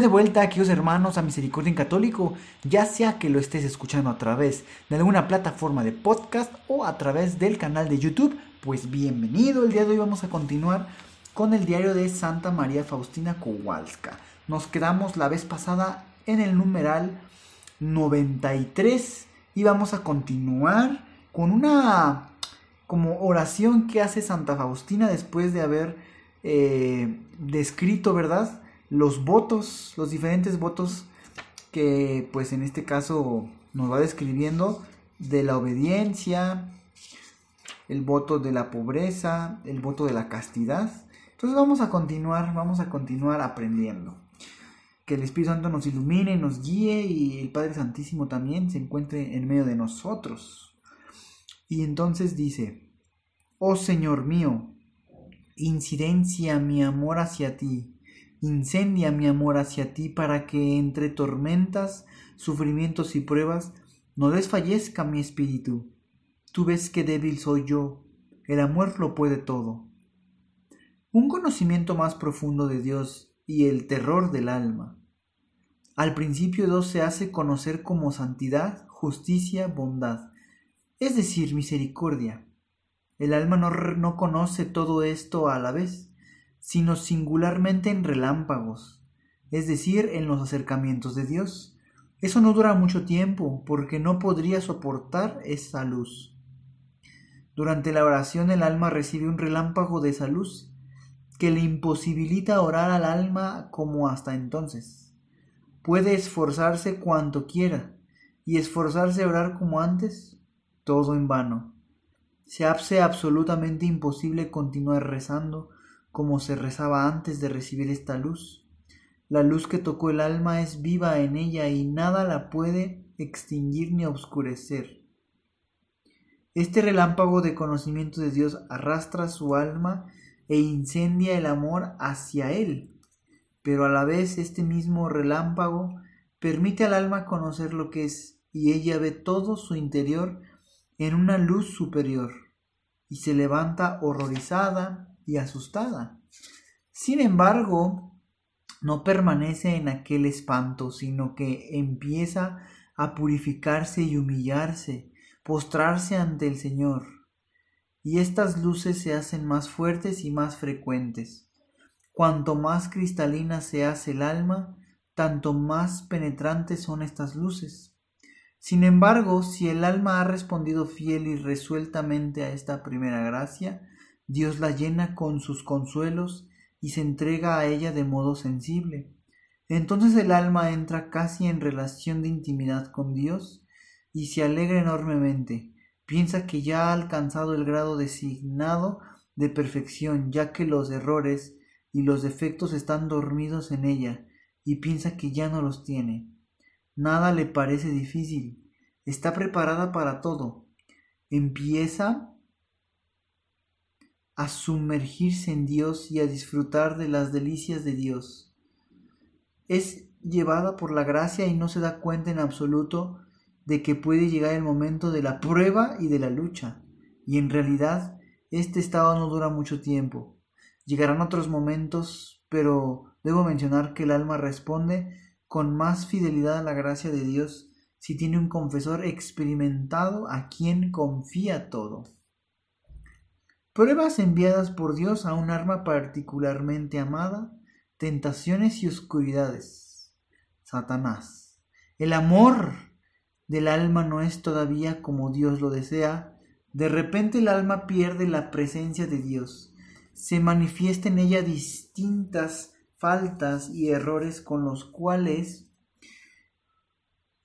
De vuelta, queridos hermanos, a Misericordia en Católico, ya sea que lo estés escuchando a través de alguna plataforma de podcast o a través del canal de YouTube, pues bienvenido. El día de hoy vamos a continuar con el diario de Santa María Faustina Kowalska. Nos quedamos la vez pasada en el numeral 93 y vamos a continuar con una como oración que hace Santa Faustina después de haber eh, descrito, ¿verdad? Los votos, los diferentes votos que pues en este caso nos va describiendo de la obediencia, el voto de la pobreza, el voto de la castidad. Entonces vamos a continuar, vamos a continuar aprendiendo. Que el Espíritu Santo nos ilumine, nos guíe y el Padre Santísimo también se encuentre en medio de nosotros. Y entonces dice, oh Señor mío, incidencia mi amor hacia ti Incendia mi amor hacia ti para que entre tormentas, sufrimientos y pruebas no desfallezca mi espíritu. Tú ves que débil soy yo, el amor lo puede todo. Un conocimiento más profundo de Dios y el terror del alma. Al principio Dios se hace conocer como santidad, justicia, bondad, es decir, misericordia. El alma no, no conoce todo esto a la vez sino singularmente en relámpagos, es decir, en los acercamientos de Dios. Eso no dura mucho tiempo, porque no podría soportar esa luz. Durante la oración el alma recibe un relámpago de esa luz, que le imposibilita orar al alma como hasta entonces. Puede esforzarse cuanto quiera, y esforzarse a orar como antes, todo en vano. Se hace absolutamente imposible continuar rezando, como se rezaba antes de recibir esta luz. La luz que tocó el alma es viva en ella y nada la puede extinguir ni oscurecer. Este relámpago de conocimiento de Dios arrastra su alma e incendia el amor hacia Él, pero a la vez este mismo relámpago permite al alma conocer lo que es y ella ve todo su interior en una luz superior y se levanta horrorizada y asustada. Sin embargo, no permanece en aquel espanto, sino que empieza a purificarse y humillarse, postrarse ante el Señor. Y estas luces se hacen más fuertes y más frecuentes. Cuanto más cristalina se hace el alma, tanto más penetrantes son estas luces. Sin embargo, si el alma ha respondido fiel y resueltamente a esta primera gracia, Dios la llena con sus consuelos y se entrega a ella de modo sensible. Entonces el alma entra casi en relación de intimidad con Dios y se alegra enormemente. Piensa que ya ha alcanzado el grado designado de perfección, ya que los errores y los defectos están dormidos en ella, y piensa que ya no los tiene. Nada le parece difícil, está preparada para todo. Empieza a sumergirse en Dios y a disfrutar de las delicias de Dios. Es llevada por la gracia y no se da cuenta en absoluto de que puede llegar el momento de la prueba y de la lucha. Y en realidad este estado no dura mucho tiempo. Llegarán otros momentos, pero debo mencionar que el alma responde con más fidelidad a la gracia de Dios si tiene un confesor experimentado a quien confía todo. Pruebas enviadas por Dios a un arma particularmente amada, tentaciones y oscuridades. Satanás. El amor del alma no es todavía como Dios lo desea. De repente el alma pierde la presencia de Dios. Se manifiesta en ella distintas faltas y errores con los cuales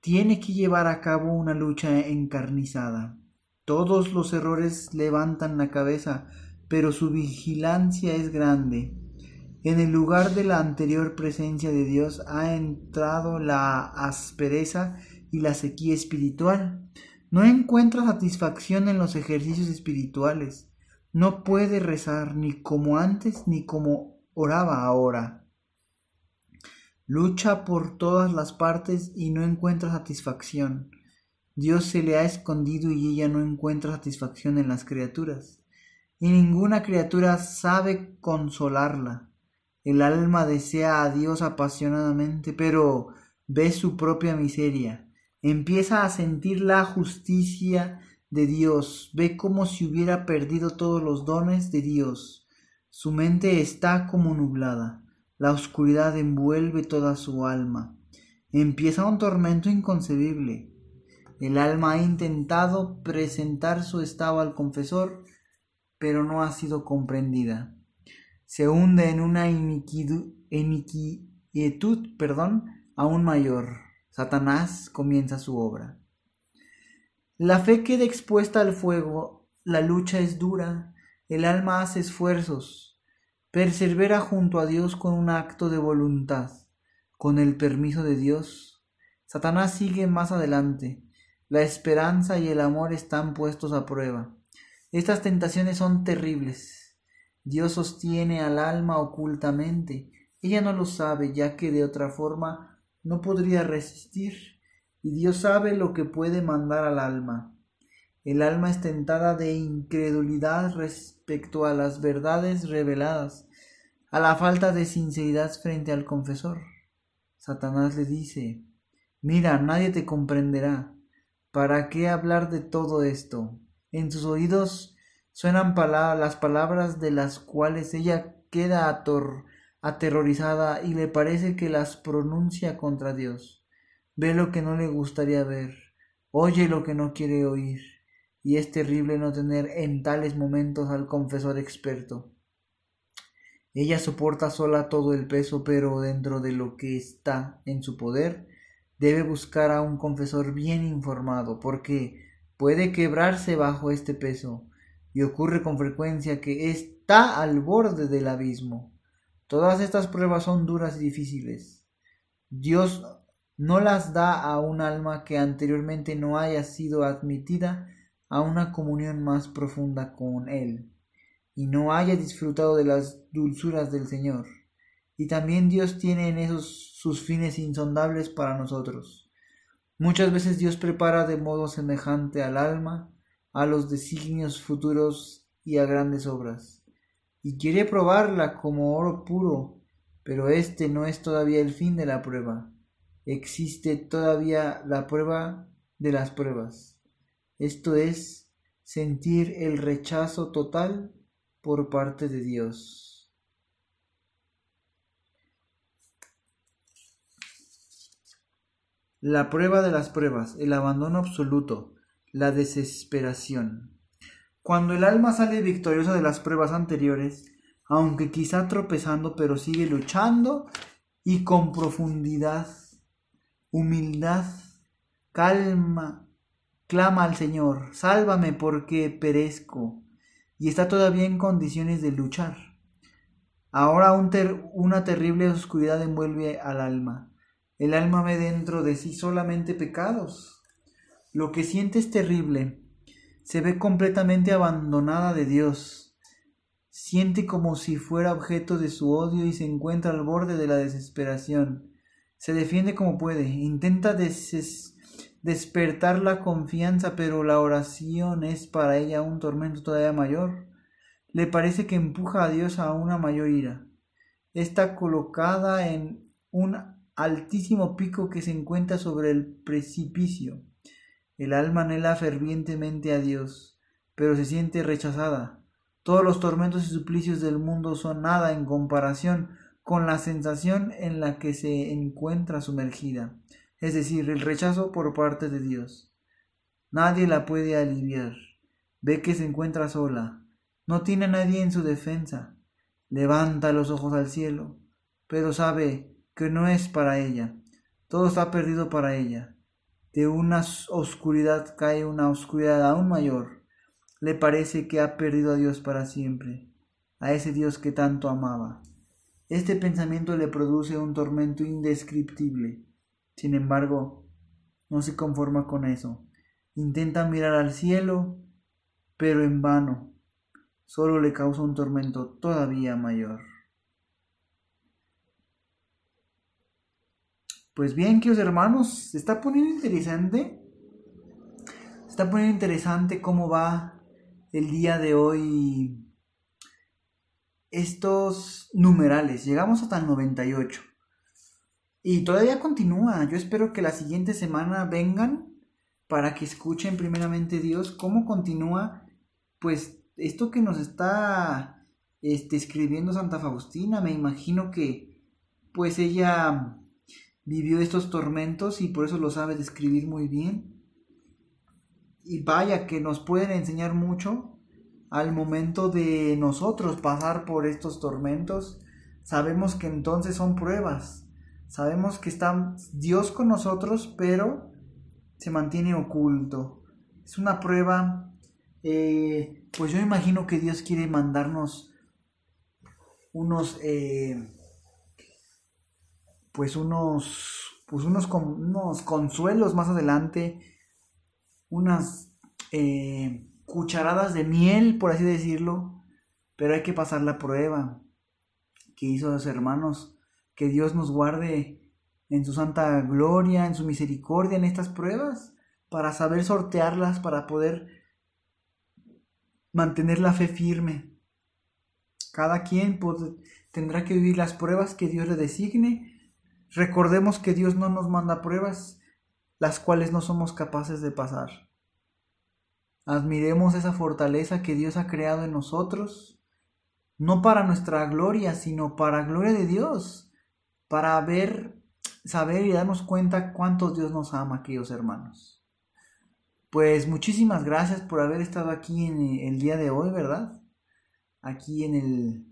tiene que llevar a cabo una lucha encarnizada. Todos los errores levantan la cabeza, pero su vigilancia es grande. En el lugar de la anterior presencia de Dios ha entrado la aspereza y la sequía espiritual. No encuentra satisfacción en los ejercicios espirituales. No puede rezar ni como antes ni como oraba ahora. Lucha por todas las partes y no encuentra satisfacción. Dios se le ha escondido y ella no encuentra satisfacción en las criaturas. Y ninguna criatura sabe consolarla. El alma desea a Dios apasionadamente, pero ve su propia miseria. Empieza a sentir la justicia de Dios, ve como si hubiera perdido todos los dones de Dios. Su mente está como nublada, la oscuridad envuelve toda su alma. Empieza un tormento inconcebible. El alma ha intentado presentar su estado al confesor, pero no ha sido comprendida se hunde en una iniquidad, perdón, aún mayor. Satanás comienza su obra. La fe queda expuesta al fuego, la lucha es dura, el alma hace esfuerzos, persevera junto a Dios con un acto de voluntad, con el permiso de Dios. Satanás sigue más adelante, la esperanza y el amor están puestos a prueba. Estas tentaciones son terribles, Dios sostiene al alma ocultamente. Ella no lo sabe, ya que de otra forma no podría resistir. Y Dios sabe lo que puede mandar al alma. El alma es tentada de incredulidad respecto a las verdades reveladas, a la falta de sinceridad frente al confesor. Satanás le dice, Mira, nadie te comprenderá. ¿Para qué hablar de todo esto? En sus oídos Suenan las palabras de las cuales ella queda aterrorizada y le parece que las pronuncia contra Dios. Ve lo que no le gustaría ver, oye lo que no quiere oír, y es terrible no tener en tales momentos al confesor experto. Ella soporta sola todo el peso, pero dentro de lo que está en su poder, debe buscar a un confesor bien informado, porque puede quebrarse bajo este peso y ocurre con frecuencia que está al borde del abismo. Todas estas pruebas son duras y difíciles. Dios no las da a un alma que anteriormente no haya sido admitida a una comunión más profunda con Él y no haya disfrutado de las dulzuras del Señor. Y también Dios tiene en esos sus fines insondables para nosotros. Muchas veces Dios prepara de modo semejante al alma a los designios futuros y a grandes obras, y quiere probarla como oro puro, pero este no es todavía el fin de la prueba. Existe todavía la prueba de las pruebas. Esto es sentir el rechazo total por parte de Dios. La prueba de las pruebas, el abandono absoluto, la desesperación. Cuando el alma sale victoriosa de las pruebas anteriores, aunque quizá tropezando, pero sigue luchando y con profundidad, humildad, calma, clama al Señor, sálvame porque perezco, y está todavía en condiciones de luchar. Ahora una terrible oscuridad envuelve al alma. El alma ve dentro de sí solamente pecados, lo que siente es terrible. Se ve completamente abandonada de Dios. Siente como si fuera objeto de su odio y se encuentra al borde de la desesperación. Se defiende como puede. Intenta despertar la confianza, pero la oración es para ella un tormento todavía mayor. Le parece que empuja a Dios a una mayor ira. Está colocada en un altísimo pico que se encuentra sobre el precipicio. El alma anhela fervientemente a Dios, pero se siente rechazada. Todos los tormentos y suplicios del mundo son nada en comparación con la sensación en la que se encuentra sumergida, es decir, el rechazo por parte de Dios. Nadie la puede aliviar. Ve que se encuentra sola. No tiene a nadie en su defensa. Levanta los ojos al cielo, pero sabe que no es para ella. Todo está perdido para ella. De una oscuridad cae una oscuridad aún mayor. Le parece que ha perdido a Dios para siempre, a ese Dios que tanto amaba. Este pensamiento le produce un tormento indescriptible. Sin embargo, no se conforma con eso. Intenta mirar al cielo, pero en vano. Solo le causa un tormento todavía mayor. Pues bien, queridos hermanos, se está poniendo interesante. Se está poniendo interesante cómo va el día de hoy estos numerales. Llegamos hasta el 98. Y todavía continúa. Yo espero que la siguiente semana vengan para que escuchen primeramente Dios cómo continúa pues esto que nos está este, escribiendo Santa Faustina. Me imagino que pues ella vivió estos tormentos y por eso lo sabe describir muy bien. Y vaya que nos pueden enseñar mucho al momento de nosotros pasar por estos tormentos. Sabemos que entonces son pruebas. Sabemos que está Dios con nosotros, pero se mantiene oculto. Es una prueba, eh, pues yo imagino que Dios quiere mandarnos unos... Eh, pues unos, pues unos, unos consuelos más adelante, unas eh, cucharadas de miel, por así decirlo, pero hay que pasar la prueba que hizo los hermanos, que Dios nos guarde en su santa gloria, en su misericordia en estas pruebas, para saber sortearlas, para poder mantener la fe firme. Cada quien tendrá que vivir las pruebas que Dios le designe Recordemos que Dios no nos manda pruebas las cuales no somos capaces de pasar. Admiremos esa fortaleza que Dios ha creado en nosotros, no para nuestra gloria, sino para gloria de Dios, para ver, saber y darnos cuenta cuánto Dios nos ama, queridos hermanos. Pues muchísimas gracias por haber estado aquí en el día de hoy, ¿verdad? Aquí en el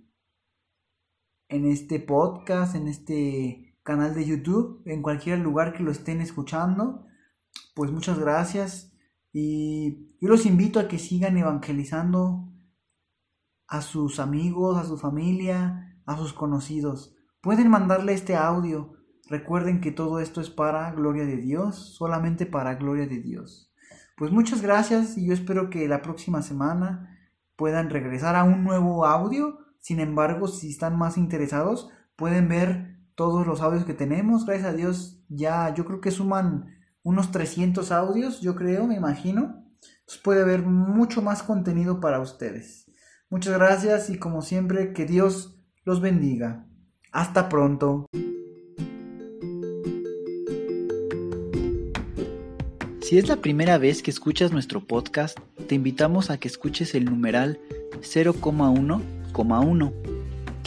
en este podcast, en este canal de YouTube, en cualquier lugar que lo estén escuchando. Pues muchas gracias y yo los invito a que sigan evangelizando a sus amigos, a su familia, a sus conocidos. Pueden mandarle este audio. Recuerden que todo esto es para gloria de Dios, solamente para gloria de Dios. Pues muchas gracias y yo espero que la próxima semana puedan regresar a un nuevo audio. Sin embargo, si están más interesados, pueden ver todos los audios que tenemos. Gracias a Dios, ya yo creo que suman unos 300 audios, yo creo, me imagino. Puede haber mucho más contenido para ustedes. Muchas gracias y como siempre, que Dios los bendiga. Hasta pronto. Si es la primera vez que escuchas nuestro podcast, te invitamos a que escuches el numeral 0,1,1,